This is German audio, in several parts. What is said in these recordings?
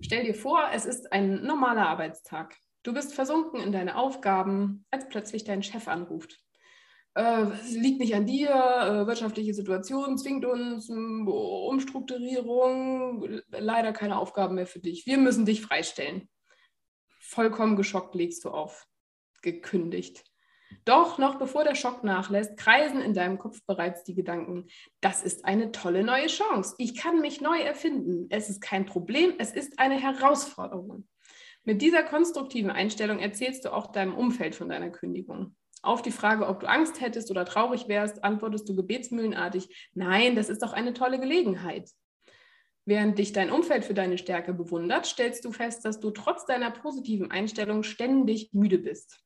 Stell dir vor, es ist ein normaler Arbeitstag. Du bist versunken in deine Aufgaben, als plötzlich dein Chef anruft. Äh, liegt nicht an dir, äh, wirtschaftliche Situation zwingt uns, Umstrukturierung, leider keine Aufgaben mehr für dich. Wir müssen dich freistellen. Vollkommen geschockt legst du auf. Gekündigt. Doch noch bevor der Schock nachlässt, kreisen in deinem Kopf bereits die Gedanken, das ist eine tolle neue Chance. Ich kann mich neu erfinden. Es ist kein Problem, es ist eine Herausforderung. Mit dieser konstruktiven Einstellung erzählst du auch deinem Umfeld von deiner Kündigung. Auf die Frage, ob du Angst hättest oder traurig wärst, antwortest du gebetsmühlenartig, nein, das ist doch eine tolle Gelegenheit. Während dich dein Umfeld für deine Stärke bewundert, stellst du fest, dass du trotz deiner positiven Einstellung ständig müde bist.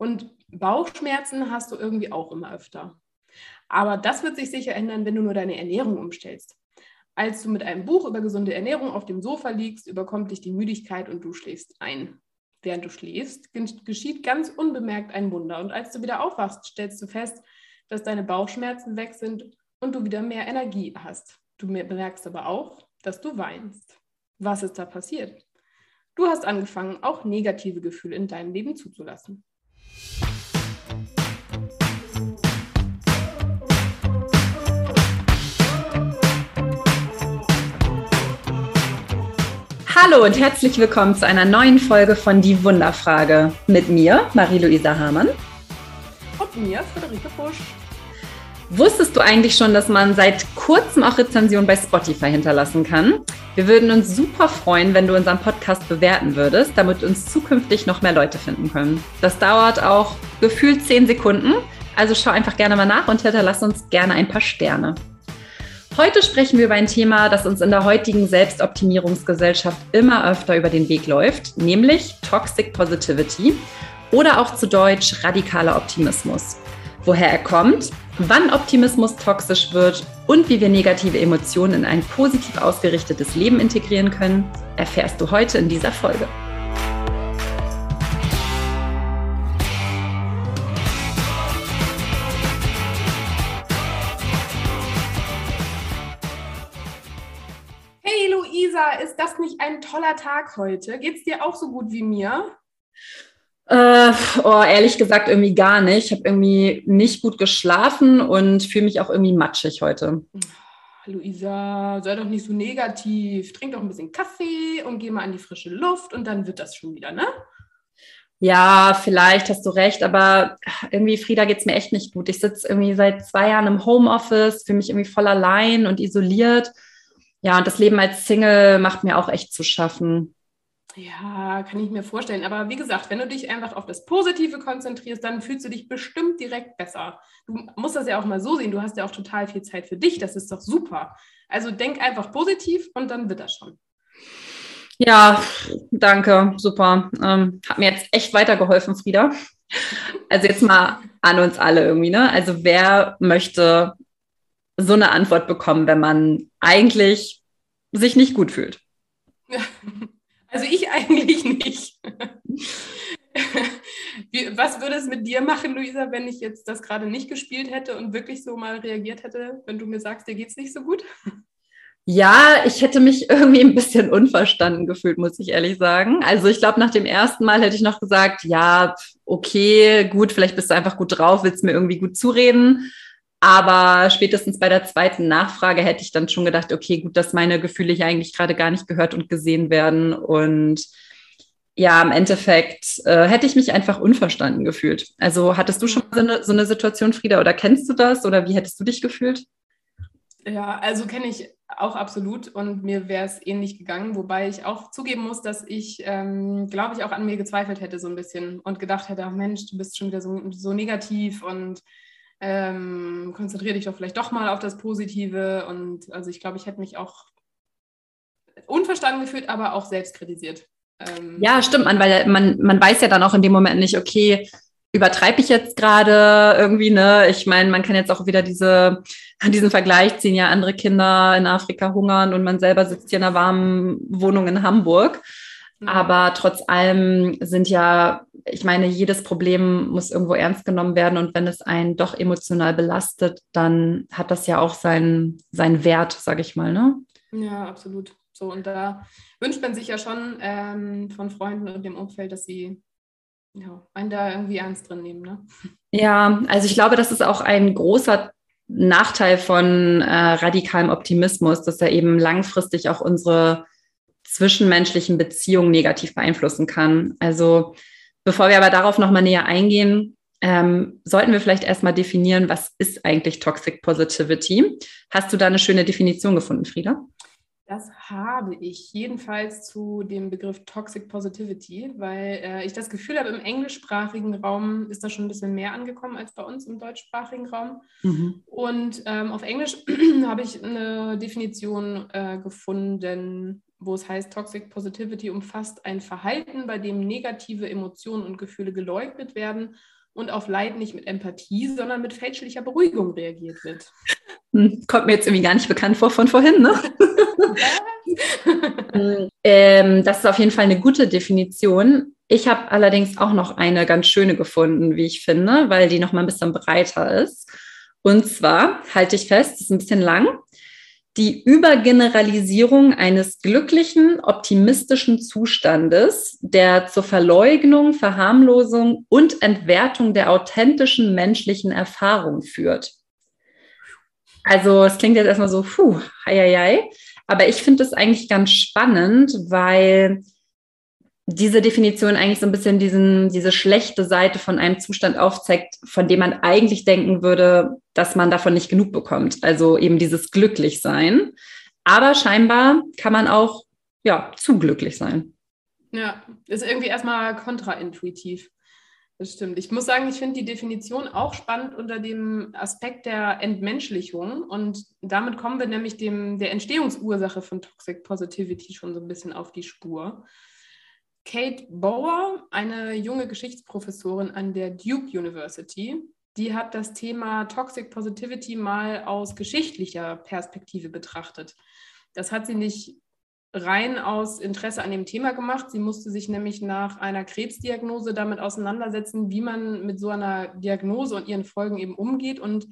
Und Bauchschmerzen hast du irgendwie auch immer öfter. Aber das wird sich sicher ändern, wenn du nur deine Ernährung umstellst. Als du mit einem Buch über gesunde Ernährung auf dem Sofa liegst, überkommt dich die Müdigkeit und du schläfst ein. Während du schläfst, geschieht ganz unbemerkt ein Wunder. Und als du wieder aufwachst, stellst du fest, dass deine Bauchschmerzen weg sind und du wieder mehr Energie hast. Du bemerkst aber auch, dass du weinst. Was ist da passiert? Du hast angefangen, auch negative Gefühle in deinem Leben zuzulassen. Hallo und herzlich willkommen zu einer neuen Folge von Die Wunderfrage mit mir, Marie-Louisa Hamann. Und mir, Friederike Busch. Wusstest du eigentlich schon, dass man seit kurzem auch Rezensionen bei Spotify hinterlassen kann? Wir würden uns super freuen, wenn du unseren Podcast bewerten würdest, damit uns zukünftig noch mehr Leute finden können. Das dauert auch gefühlt zehn Sekunden, also schau einfach gerne mal nach und hinterlass uns gerne ein paar Sterne. Heute sprechen wir über ein Thema, das uns in der heutigen Selbstoptimierungsgesellschaft immer öfter über den Weg läuft, nämlich Toxic Positivity oder auch zu Deutsch radikaler Optimismus. Woher er kommt, wann Optimismus toxisch wird und wie wir negative Emotionen in ein positiv ausgerichtetes Leben integrieren können, erfährst du heute in dieser Folge. Hey Luisa, ist das nicht ein toller Tag heute? Geht es dir auch so gut wie mir? Äh, oh, ehrlich gesagt, irgendwie gar nicht. Ich habe irgendwie nicht gut geschlafen und fühle mich auch irgendwie matschig heute. Luisa, sei doch nicht so negativ. Trink doch ein bisschen Kaffee und geh mal an die frische Luft und dann wird das schon wieder, ne? Ja, vielleicht hast du recht, aber irgendwie, Frieda, geht es mir echt nicht gut. Ich sitze irgendwie seit zwei Jahren im Homeoffice, fühle mich irgendwie voll allein und isoliert. Ja, und das Leben als Single macht mir auch echt zu schaffen. Ja, kann ich mir vorstellen. Aber wie gesagt, wenn du dich einfach auf das Positive konzentrierst, dann fühlst du dich bestimmt direkt besser. Du musst das ja auch mal so sehen. Du hast ja auch total viel Zeit für dich. Das ist doch super. Also denk einfach positiv und dann wird das schon. Ja, danke. Super. Ähm, hat mir jetzt echt weitergeholfen, Frieda. Also jetzt mal an uns alle irgendwie, ne? Also wer möchte so eine Antwort bekommen, wenn man eigentlich sich nicht gut fühlt? Also ich eigentlich nicht. Was würde es mit dir machen, Luisa, wenn ich jetzt das gerade nicht gespielt hätte und wirklich so mal reagiert hätte, wenn du mir sagst, dir geht es nicht so gut? Ja, ich hätte mich irgendwie ein bisschen unverstanden gefühlt, muss ich ehrlich sagen. Also ich glaube, nach dem ersten Mal hätte ich noch gesagt, ja, okay, gut, vielleicht bist du einfach gut drauf, willst mir irgendwie gut zureden. Aber spätestens bei der zweiten Nachfrage hätte ich dann schon gedacht, okay, gut, dass meine Gefühle hier eigentlich gerade gar nicht gehört und gesehen werden. Und ja, im Endeffekt äh, hätte ich mich einfach unverstanden gefühlt. Also hattest du schon so eine, so eine Situation, Frieda, oder kennst du das? Oder wie hättest du dich gefühlt? Ja, also kenne ich auch absolut und mir wäre es ähnlich gegangen, wobei ich auch zugeben muss, dass ich, ähm, glaube ich, auch an mir gezweifelt hätte so ein bisschen und gedacht hätte, ach Mensch, du bist schon wieder so, so negativ und ähm, konzentriere dich doch vielleicht doch mal auf das Positive. Und also ich glaube, ich hätte mich auch unverstanden gefühlt, aber auch selbst kritisiert. Ähm, ja, stimmt man, weil man, man weiß ja dann auch in dem Moment nicht, okay, übertreibe ich jetzt gerade irgendwie, ne? Ich meine, man kann jetzt auch wieder diese, diesen Vergleich ziehen, ja, andere Kinder in Afrika hungern und man selber sitzt hier in einer warmen Wohnung in Hamburg. Mhm. Aber trotz allem sind ja, ich meine, jedes Problem muss irgendwo ernst genommen werden. Und wenn es einen doch emotional belastet, dann hat das ja auch seinen, seinen Wert, sage ich mal. Ne? Ja, absolut. So, und da wünscht man sich ja schon ähm, von Freunden und dem Umfeld, dass sie ja, einen da irgendwie ernst drin nehmen. Ne? Ja, also ich glaube, das ist auch ein großer Nachteil von äh, radikalem Optimismus, dass er eben langfristig auch unsere zwischenmenschlichen Beziehungen negativ beeinflussen kann. Also bevor wir aber darauf nochmal näher eingehen, ähm, sollten wir vielleicht erstmal definieren, was ist eigentlich Toxic Positivity? Hast du da eine schöne Definition gefunden, Frieda? Das habe ich jedenfalls zu dem Begriff Toxic Positivity, weil äh, ich das Gefühl habe, im englischsprachigen Raum ist das schon ein bisschen mehr angekommen als bei uns im deutschsprachigen Raum. Mhm. Und ähm, auf Englisch habe ich eine Definition äh, gefunden, wo es heißt, Toxic Positivity umfasst ein Verhalten, bei dem negative Emotionen und Gefühle geleugnet werden und auf Leid nicht mit Empathie, sondern mit fälschlicher Beruhigung reagiert wird. Hm, kommt mir jetzt irgendwie gar nicht bekannt vor von vorhin, ne? ähm, das ist auf jeden Fall eine gute Definition. Ich habe allerdings auch noch eine ganz schöne gefunden, wie ich finde, weil die noch mal ein bisschen breiter ist. Und zwar, halte ich fest, ist ein bisschen lang, die Übergeneralisierung eines glücklichen, optimistischen Zustandes, der zur Verleugnung, Verharmlosung und Entwertung der authentischen menschlichen Erfahrung führt. Also es klingt jetzt erstmal so, puh, hei, hei, hei. aber ich finde das eigentlich ganz spannend, weil diese Definition eigentlich so ein bisschen diesen, diese schlechte Seite von einem Zustand aufzeigt, von dem man eigentlich denken würde, dass man davon nicht genug bekommt. Also eben dieses Glücklichsein. Aber scheinbar kann man auch ja, zu glücklich sein. Ja, ist irgendwie erstmal kontraintuitiv. Das stimmt. Ich muss sagen, ich finde die Definition auch spannend unter dem Aspekt der Entmenschlichung. Und damit kommen wir nämlich dem, der Entstehungsursache von Toxic Positivity schon so ein bisschen auf die Spur. Kate Bauer, eine junge Geschichtsprofessorin an der Duke University, die hat das Thema Toxic Positivity mal aus geschichtlicher Perspektive betrachtet. Das hat sie nicht rein aus Interesse an dem Thema gemacht. Sie musste sich nämlich nach einer Krebsdiagnose damit auseinandersetzen, wie man mit so einer Diagnose und ihren Folgen eben umgeht und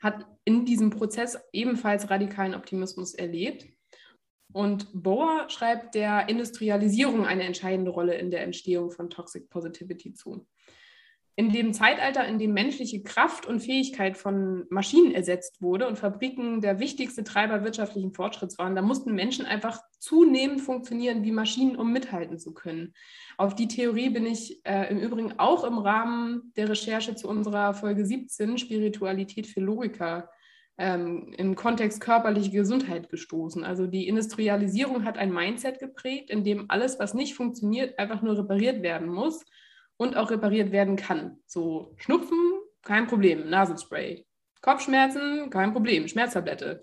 hat in diesem Prozess ebenfalls radikalen Optimismus erlebt. Und Bohr schreibt der Industrialisierung eine entscheidende Rolle in der Entstehung von Toxic Positivity zu. In dem Zeitalter, in dem menschliche Kraft und Fähigkeit von Maschinen ersetzt wurde und Fabriken der wichtigste Treiber wirtschaftlichen Fortschritts waren, da mussten Menschen einfach zunehmend funktionieren wie Maschinen, um mithalten zu können. Auf die Theorie bin ich äh, im Übrigen auch im Rahmen der Recherche zu unserer Folge 17 Spiritualität für Logiker ähm, im Kontext körperliche Gesundheit gestoßen. Also die Industrialisierung hat ein Mindset geprägt, in dem alles, was nicht funktioniert, einfach nur repariert werden muss und auch repariert werden kann. So Schnupfen, kein Problem, Nasenspray. Kopfschmerzen, kein Problem, Schmerztablette.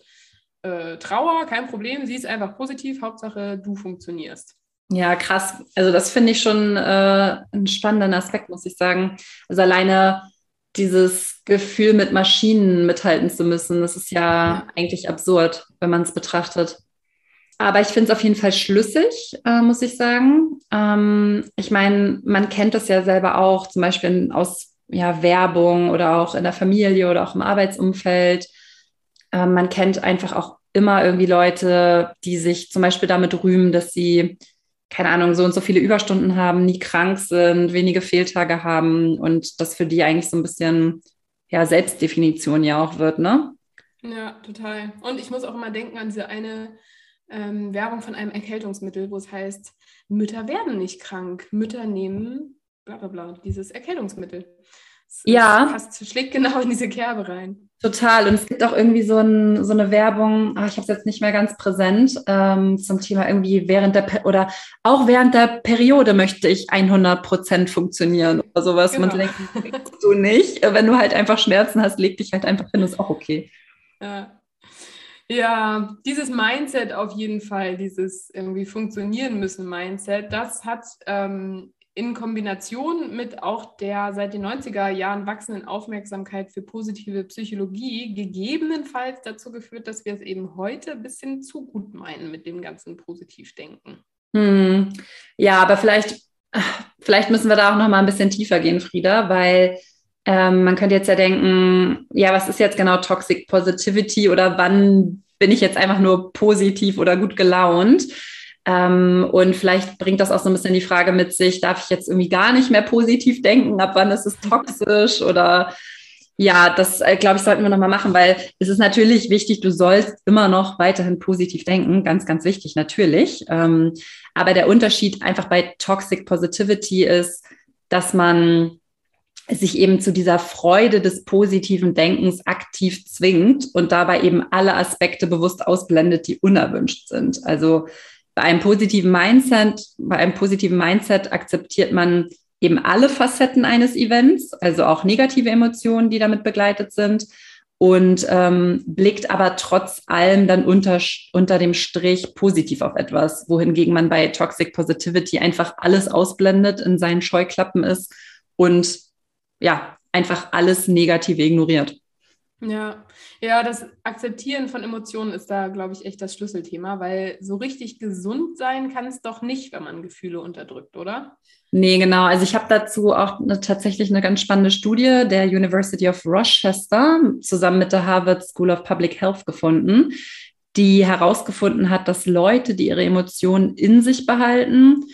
Äh, Trauer, kein Problem, sie ist einfach positiv, Hauptsache du funktionierst. Ja, krass. Also das finde ich schon äh, einen spannenden Aspekt, muss ich sagen. Also alleine dieses Gefühl, mit Maschinen mithalten zu müssen, das ist ja, ja. eigentlich absurd, wenn man es betrachtet. Aber ich finde es auf jeden Fall schlüssig, äh, muss ich sagen. Ähm, ich meine, man kennt das ja selber auch, zum Beispiel aus ja, Werbung oder auch in der Familie oder auch im Arbeitsumfeld. Äh, man kennt einfach auch immer irgendwie Leute, die sich zum Beispiel damit rühmen, dass sie keine Ahnung, so und so viele Überstunden haben, nie krank sind, wenige Fehltage haben und das für die eigentlich so ein bisschen ja, Selbstdefinition ja auch wird, ne? Ja, total. Und ich muss auch immer denken an diese eine ähm, Werbung von einem Erkältungsmittel, wo es heißt, Mütter werden nicht krank, Mütter nehmen bla bla bla, dieses Erkältungsmittel. Das ja. Passt, schlägt genau in diese Kerbe rein. Total. Und es gibt auch irgendwie so, ein, so eine Werbung, ach, ich habe es jetzt nicht mehr ganz präsent, ähm, zum Thema irgendwie während der, oder auch während der Periode möchte ich 100 Prozent funktionieren oder sowas. Genau. Man denkt, du nicht. Wenn du halt einfach Schmerzen hast, leg dich halt einfach hin, ist auch okay. Ja. Ja, dieses Mindset auf jeden Fall, dieses irgendwie funktionieren müssen Mindset, das hat ähm, in Kombination mit auch der seit den 90er Jahren wachsenden Aufmerksamkeit für positive Psychologie gegebenenfalls dazu geführt, dass wir es eben heute ein bisschen zu gut meinen mit dem ganzen Positivdenken. Hm. Ja, aber vielleicht, vielleicht müssen wir da auch noch mal ein bisschen tiefer gehen, Frieda, weil ähm, man könnte jetzt ja denken, ja, was ist jetzt genau Toxic Positivity oder wann bin ich jetzt einfach nur positiv oder gut gelaunt? Ähm, und vielleicht bringt das auch so ein bisschen die Frage mit sich, darf ich jetzt irgendwie gar nicht mehr positiv denken? Ab wann ist es toxisch? Oder ja, das äh, glaube ich, sollten wir nochmal machen, weil es ist natürlich wichtig, du sollst immer noch weiterhin positiv denken. Ganz, ganz wichtig, natürlich. Ähm, aber der Unterschied einfach bei Toxic Positivity ist, dass man sich eben zu dieser Freude des positiven Denkens aktiv zwingt und dabei eben alle Aspekte bewusst ausblendet, die unerwünscht sind. Also bei einem positiven Mindset, bei einem positiven Mindset akzeptiert man eben alle Facetten eines Events, also auch negative Emotionen, die damit begleitet sind und ähm, blickt aber trotz allem dann unter, unter dem Strich positiv auf etwas, wohingegen man bei Toxic Positivity einfach alles ausblendet, in seinen Scheuklappen ist und ja, einfach alles Negative ignoriert. Ja, ja, das Akzeptieren von Emotionen ist da, glaube ich, echt das Schlüsselthema, weil so richtig gesund sein kann es doch nicht, wenn man Gefühle unterdrückt, oder? Nee, genau. Also ich habe dazu auch eine, tatsächlich eine ganz spannende Studie der University of Rochester zusammen mit der Harvard School of Public Health gefunden, die herausgefunden hat, dass Leute, die ihre Emotionen in sich behalten,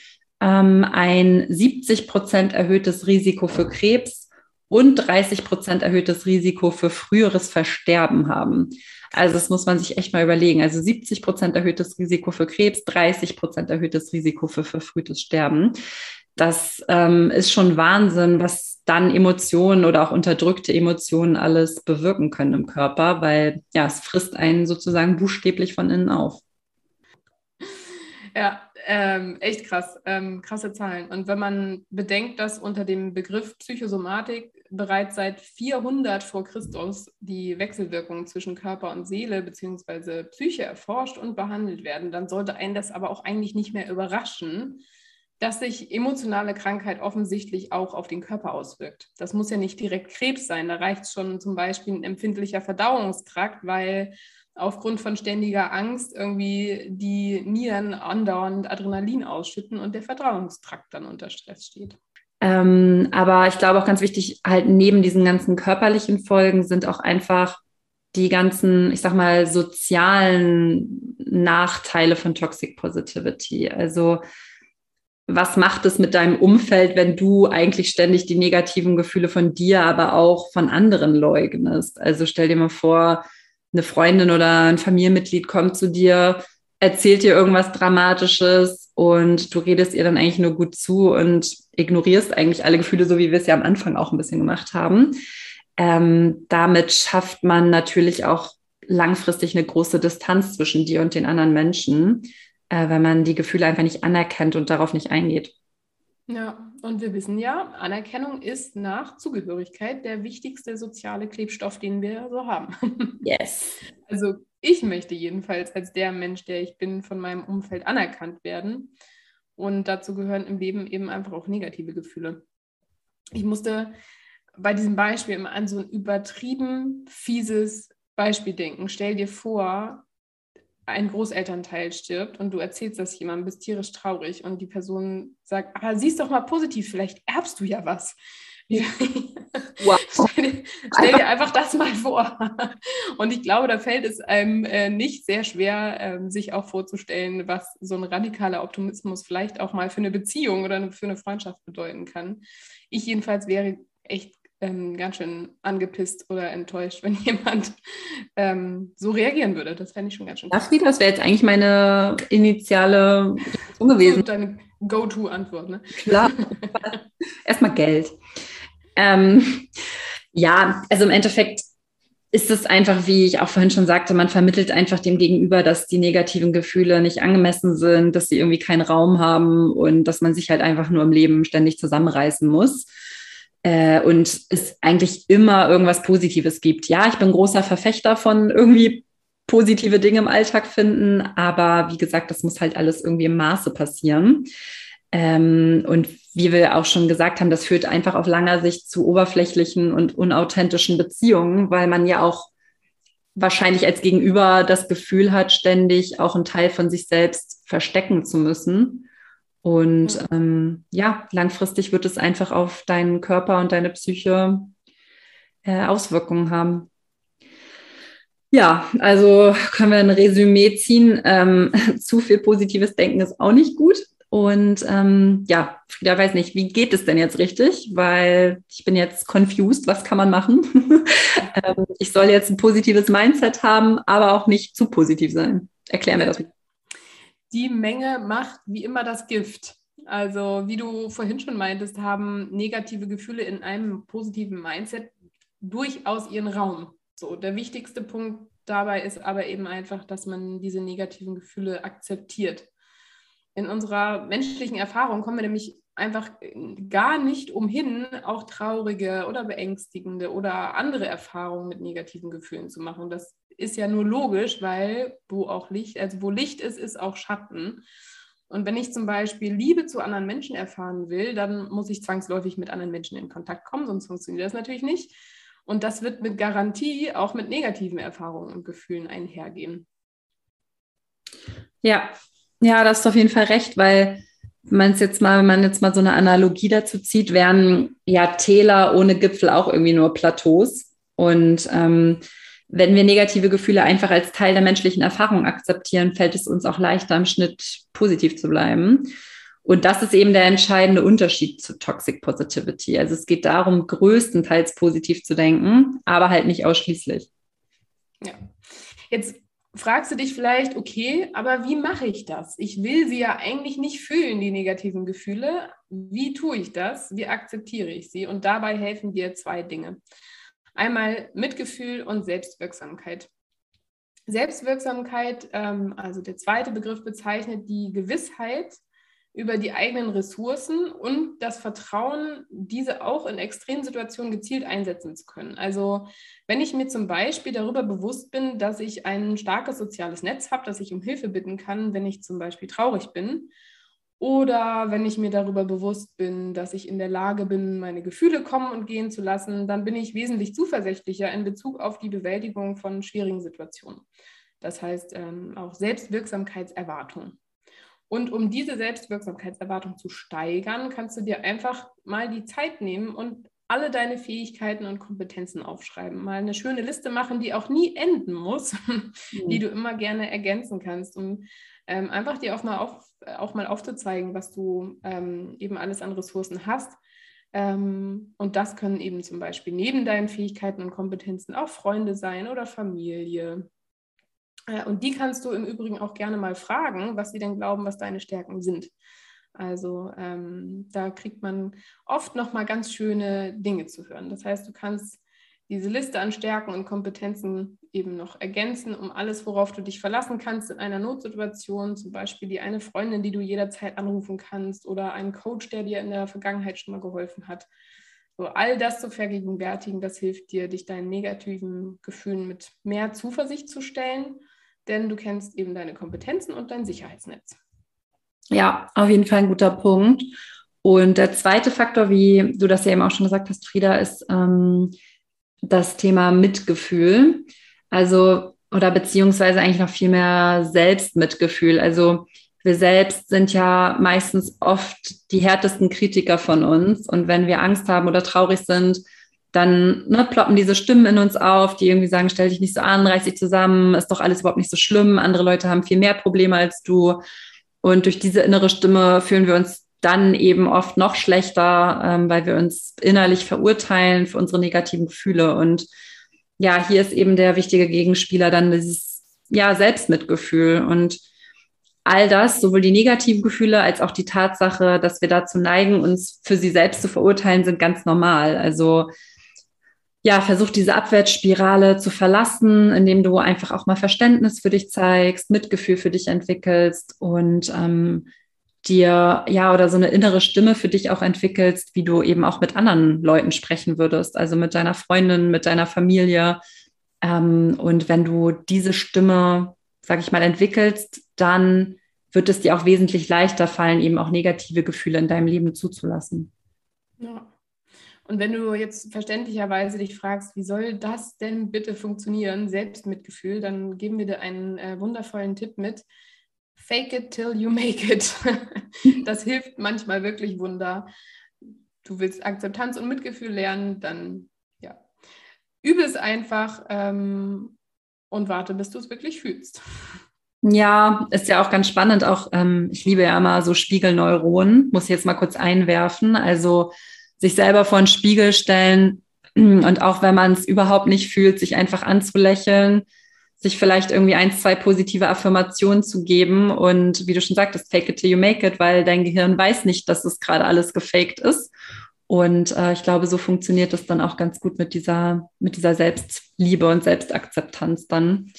ähm, ein 70 Prozent erhöhtes Risiko für Krebs und 30 Prozent erhöhtes Risiko für früheres Versterben haben. Also das muss man sich echt mal überlegen. Also 70 Prozent erhöhtes Risiko für Krebs, 30 Prozent erhöhtes Risiko für verfrühtes Sterben. Das ähm, ist schon Wahnsinn, was dann Emotionen oder auch unterdrückte Emotionen alles bewirken können im Körper, weil ja, es frisst einen sozusagen buchstäblich von innen auf. Ja, ähm, echt krass, ähm, krasse Zahlen. Und wenn man bedenkt, dass unter dem Begriff Psychosomatik bereits seit 400 vor Christus die Wechselwirkungen zwischen Körper und Seele bzw. Psyche erforscht und behandelt werden, dann sollte einen das aber auch eigentlich nicht mehr überraschen, dass sich emotionale Krankheit offensichtlich auch auf den Körper auswirkt. Das muss ja nicht direkt Krebs sein, da reicht schon zum Beispiel ein empfindlicher Verdauungstrakt, weil aufgrund von ständiger Angst irgendwie die Nieren andauernd Adrenalin ausschütten und der Verdauungstrakt dann unter Stress steht. Ähm, aber ich glaube auch ganz wichtig, halt neben diesen ganzen körperlichen Folgen sind auch einfach die ganzen, ich sag mal, sozialen Nachteile von Toxic Positivity. Also was macht es mit deinem Umfeld, wenn du eigentlich ständig die negativen Gefühle von dir, aber auch von anderen leugnest? Also stell dir mal vor, eine Freundin oder ein Familienmitglied kommt zu dir, erzählt dir irgendwas Dramatisches und du redest ihr dann eigentlich nur gut zu und ignorierst eigentlich alle Gefühle, so wie wir es ja am Anfang auch ein bisschen gemacht haben. Ähm, damit schafft man natürlich auch langfristig eine große Distanz zwischen dir und den anderen Menschen, äh, wenn man die Gefühle einfach nicht anerkennt und darauf nicht eingeht. Ja, und wir wissen ja, Anerkennung ist nach Zugehörigkeit der wichtigste soziale Klebstoff, den wir so haben. Yes. Also ich möchte jedenfalls als der Mensch, der ich bin, von meinem Umfeld anerkannt werden. Und dazu gehören im Leben eben einfach auch negative Gefühle. Ich musste bei diesem Beispiel immer an so ein übertrieben fieses Beispiel denken. Stell dir vor, ein Großelternteil stirbt und du erzählst das jemandem, bist tierisch traurig und die Person sagt, aber siehst doch mal positiv, vielleicht erbst du ja was. Wow. stell, dir, stell, dir, einfach das mal vor. Und ich glaube, da fällt es einem äh, nicht sehr schwer, ähm, sich auch vorzustellen, was so ein radikaler Optimismus vielleicht auch mal für eine Beziehung oder für eine Freundschaft bedeuten kann. Ich jedenfalls wäre echt ähm, ganz schön angepisst oder enttäuscht, wenn jemand ähm, so reagieren würde. Das fände ich schon ganz schön. Das wieder, das wäre jetzt eigentlich meine initiale Reaktion gewesen. Deine Go-To-Antwort, ne? Klar. Erstmal Geld. Ähm, ja, also im Endeffekt ist es einfach, wie ich auch vorhin schon sagte, man vermittelt einfach dem Gegenüber, dass die negativen Gefühle nicht angemessen sind, dass sie irgendwie keinen Raum haben und dass man sich halt einfach nur im Leben ständig zusammenreißen muss äh, und es eigentlich immer irgendwas Positives gibt. Ja, ich bin großer Verfechter von irgendwie positive Dinge im Alltag finden, aber wie gesagt, das muss halt alles irgendwie im Maße passieren. Ähm, und wie wir auch schon gesagt haben, das führt einfach auf langer Sicht zu oberflächlichen und unauthentischen Beziehungen, weil man ja auch wahrscheinlich als Gegenüber das Gefühl hat, ständig auch einen Teil von sich selbst verstecken zu müssen. Und ähm, ja, langfristig wird es einfach auf deinen Körper und deine Psyche äh, Auswirkungen haben. Ja, also können wir ein Resümee ziehen. Ähm, zu viel positives Denken ist auch nicht gut. Und ähm, ja, Frieda weiß nicht, wie geht es denn jetzt richtig? Weil ich bin jetzt confused, was kann man machen? ähm, ich soll jetzt ein positives Mindset haben, aber auch nicht zu positiv sein. Erklär mir das. Die Menge macht wie immer das Gift. Also wie du vorhin schon meintest, haben negative Gefühle in einem positiven Mindset durchaus ihren Raum. So, der wichtigste Punkt dabei ist aber eben einfach, dass man diese negativen Gefühle akzeptiert. In unserer menschlichen Erfahrung kommen wir nämlich einfach gar nicht umhin, auch traurige oder beängstigende oder andere Erfahrungen mit negativen Gefühlen zu machen. Das ist ja nur logisch, weil wo auch Licht, also wo Licht ist, ist auch Schatten. Und wenn ich zum Beispiel Liebe zu anderen Menschen erfahren will, dann muss ich zwangsläufig mit anderen Menschen in Kontakt kommen, sonst funktioniert das natürlich nicht. Und das wird mit Garantie auch mit negativen Erfahrungen und Gefühlen einhergehen. Ja, ja, das ist auf jeden Fall recht, weil man es jetzt mal, wenn man jetzt mal so eine Analogie dazu zieht, wären ja Täler ohne Gipfel auch irgendwie nur Plateaus. Und ähm, wenn wir negative Gefühle einfach als Teil der menschlichen Erfahrung akzeptieren, fällt es uns auch leichter im Schnitt positiv zu bleiben. Und das ist eben der entscheidende Unterschied zu Toxic Positivity. Also es geht darum, größtenteils positiv zu denken, aber halt nicht ausschließlich. Ja. Jetzt fragst du dich vielleicht, okay, aber wie mache ich das? Ich will sie ja eigentlich nicht fühlen, die negativen Gefühle. Wie tue ich das? Wie akzeptiere ich sie? Und dabei helfen dir zwei Dinge. Einmal Mitgefühl und Selbstwirksamkeit. Selbstwirksamkeit, ähm, also der zweite Begriff bezeichnet die Gewissheit, über die eigenen Ressourcen und das Vertrauen, diese auch in Extremsituationen gezielt einsetzen zu können. Also wenn ich mir zum Beispiel darüber bewusst bin, dass ich ein starkes soziales Netz habe, dass ich um Hilfe bitten kann, wenn ich zum Beispiel traurig bin, oder wenn ich mir darüber bewusst bin, dass ich in der Lage bin, meine Gefühle kommen und gehen zu lassen, dann bin ich wesentlich zuversichtlicher in Bezug auf die Bewältigung von schwierigen Situationen. Das heißt ähm, auch Selbstwirksamkeitserwartung. Und um diese Selbstwirksamkeitserwartung zu steigern, kannst du dir einfach mal die Zeit nehmen und alle deine Fähigkeiten und Kompetenzen aufschreiben. Mal eine schöne Liste machen, die auch nie enden muss, mhm. die du immer gerne ergänzen kannst, um ähm, einfach dir auch mal, auf, auch mal aufzuzeigen, was du ähm, eben alles an Ressourcen hast. Ähm, und das können eben zum Beispiel neben deinen Fähigkeiten und Kompetenzen auch Freunde sein oder Familie, und die kannst du im Übrigen auch gerne mal fragen, was sie denn glauben, was deine Stärken sind. Also ähm, da kriegt man oft noch mal ganz schöne Dinge zu hören. Das heißt, du kannst diese Liste an Stärken und Kompetenzen eben noch ergänzen, um alles, worauf du dich verlassen kannst in einer Notsituation, zum Beispiel die eine Freundin, die du jederzeit anrufen kannst oder einen Coach, der dir in der Vergangenheit schon mal geholfen hat. So, all das zu vergegenwärtigen, das hilft dir, dich deinen negativen Gefühlen mit mehr Zuversicht zu stellen denn du kennst eben deine Kompetenzen und dein Sicherheitsnetz. Ja, auf jeden Fall ein guter Punkt. Und der zweite Faktor, wie du das ja eben auch schon gesagt hast, Frieda, ist ähm, das Thema Mitgefühl. Also, oder beziehungsweise eigentlich noch viel mehr Selbstmitgefühl. Also, wir selbst sind ja meistens oft die härtesten Kritiker von uns. Und wenn wir Angst haben oder traurig sind, dann ne, ploppen diese Stimmen in uns auf, die irgendwie sagen, stell dich nicht so an, reiß dich zusammen, ist doch alles überhaupt nicht so schlimm, andere Leute haben viel mehr Probleme als du. Und durch diese innere Stimme fühlen wir uns dann eben oft noch schlechter, ähm, weil wir uns innerlich verurteilen für unsere negativen Gefühle. Und ja, hier ist eben der wichtige Gegenspieler dann dieses ja, Selbstmitgefühl und all das, sowohl die negativen Gefühle als auch die Tatsache, dass wir dazu neigen, uns für sie selbst zu verurteilen, sind ganz normal. Also ja, versuch diese Abwärtsspirale zu verlassen, indem du einfach auch mal Verständnis für dich zeigst, Mitgefühl für dich entwickelst und ähm, dir, ja, oder so eine innere Stimme für dich auch entwickelst, wie du eben auch mit anderen Leuten sprechen würdest, also mit deiner Freundin, mit deiner Familie. Ähm, und wenn du diese Stimme, sag ich mal, entwickelst, dann wird es dir auch wesentlich leichter fallen, eben auch negative Gefühle in deinem Leben zuzulassen. Ja. Und wenn du jetzt verständlicherweise dich fragst, wie soll das denn bitte funktionieren, Selbstmitgefühl, dann geben wir dir einen äh, wundervollen Tipp mit. Fake it till you make it. das hilft manchmal wirklich Wunder. Du willst Akzeptanz und Mitgefühl lernen, dann ja, übe es einfach ähm, und warte, bis du es wirklich fühlst. Ja, ist ja auch ganz spannend. Auch ähm, ich liebe ja immer so Spiegelneuronen, muss ich jetzt mal kurz einwerfen. Also sich selber vor einen Spiegel stellen und auch wenn man es überhaupt nicht fühlt, sich einfach anzulächeln, sich vielleicht irgendwie ein, zwei positive Affirmationen zu geben und wie du schon sagtest, fake it till you make it, weil dein Gehirn weiß nicht, dass es gerade alles gefaked ist. Und äh, ich glaube, so funktioniert es dann auch ganz gut mit dieser, mit dieser Selbstliebe und Selbstakzeptanz dann.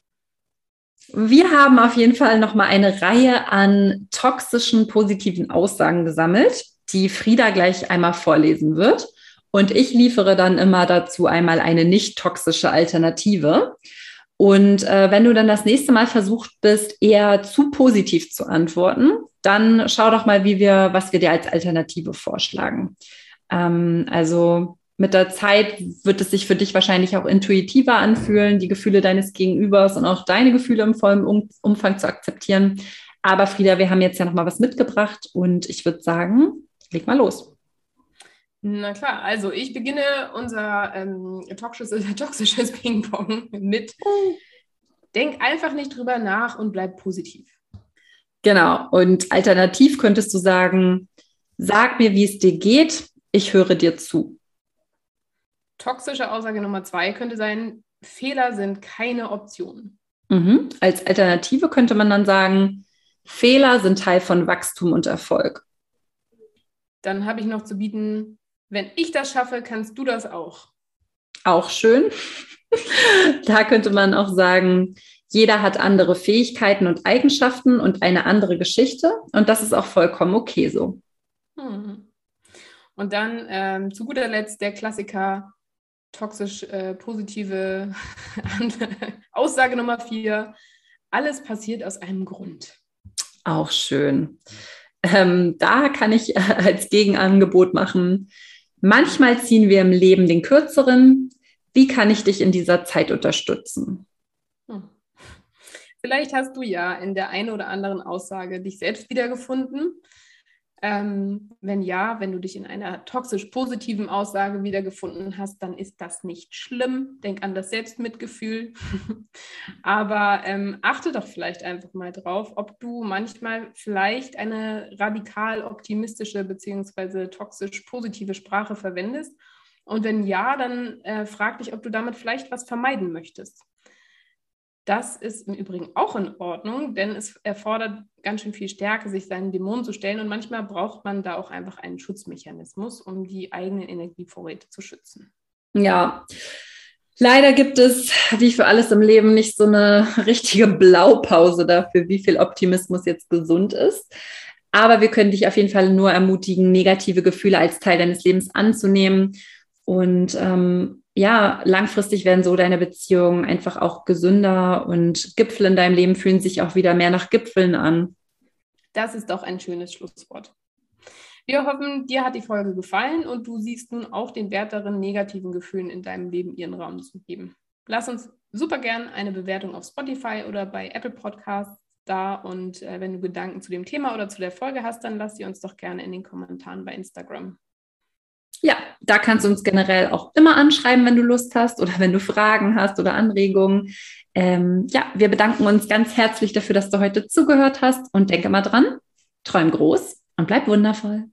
Wir haben auf jeden Fall nochmal eine Reihe an toxischen positiven Aussagen gesammelt, die Frieda gleich einmal vorlesen wird. Und ich liefere dann immer dazu einmal eine nicht toxische Alternative. Und äh, wenn du dann das nächste Mal versucht bist, eher zu positiv zu antworten, dann schau doch mal, wie wir, was wir dir als Alternative vorschlagen. Ähm, also mit der Zeit wird es sich für dich wahrscheinlich auch intuitiver anfühlen, die Gefühle deines Gegenübers und auch deine Gefühle im vollen um Umfang zu akzeptieren. Aber Frieda, wir haben jetzt ja noch mal was mitgebracht und ich würde sagen, leg mal los. Na klar, also ich beginne unser ähm, toxisches, toxisches Ping-Pong mit Denk einfach nicht drüber nach und bleib positiv. Genau. Und alternativ könntest du sagen, sag mir, wie es dir geht, ich höre dir zu. Toxische Aussage Nummer zwei könnte sein, Fehler sind keine Option. Mhm. Als Alternative könnte man dann sagen, Fehler sind Teil von Wachstum und Erfolg. Dann habe ich noch zu bieten, wenn ich das schaffe, kannst du das auch. Auch schön. da könnte man auch sagen, jeder hat andere Fähigkeiten und Eigenschaften und eine andere Geschichte und das ist auch vollkommen okay so. Hm. Und dann ähm, zu guter Letzt der Klassiker, toxisch äh, positive Aussage Nummer vier. Alles passiert aus einem Grund. Auch schön. Ähm, da kann ich äh, als Gegenangebot machen. Manchmal ziehen wir im Leben den kürzeren. Wie kann ich dich in dieser Zeit unterstützen? Hm. Vielleicht hast du ja in der einen oder anderen Aussage dich selbst wiedergefunden. Ähm, wenn ja, wenn du dich in einer toxisch positiven Aussage wiedergefunden hast, dann ist das nicht schlimm. Denk an das Selbstmitgefühl. Aber ähm, achte doch vielleicht einfach mal drauf, ob du manchmal vielleicht eine radikal optimistische bzw. toxisch positive Sprache verwendest. Und wenn ja, dann äh, frag dich, ob du damit vielleicht was vermeiden möchtest. Das ist im Übrigen auch in Ordnung, denn es erfordert ganz schön viel Stärke, sich seinen Dämonen zu stellen. Und manchmal braucht man da auch einfach einen Schutzmechanismus, um die eigenen Energievorräte zu schützen. Ja, leider gibt es, wie für alles im Leben, nicht so eine richtige Blaupause dafür, wie viel Optimismus jetzt gesund ist. Aber wir können dich auf jeden Fall nur ermutigen, negative Gefühle als Teil deines Lebens anzunehmen und ähm, ja, langfristig werden so deine Beziehungen einfach auch gesünder und Gipfel in deinem Leben fühlen sich auch wieder mehr nach Gipfeln an. Das ist doch ein schönes Schlusswort. Wir hoffen, dir hat die Folge gefallen und du siehst nun auch den Wert darin, negativen Gefühlen in deinem Leben ihren Raum zu geben. Lass uns super gern eine Bewertung auf Spotify oder bei Apple Podcasts da und äh, wenn du Gedanken zu dem Thema oder zu der Folge hast, dann lass sie uns doch gerne in den Kommentaren bei Instagram ja, da kannst du uns generell auch immer anschreiben, wenn du Lust hast oder wenn du Fragen hast oder Anregungen. Ähm, ja, wir bedanken uns ganz herzlich dafür, dass du heute zugehört hast und denke mal dran, träum groß und bleib wundervoll.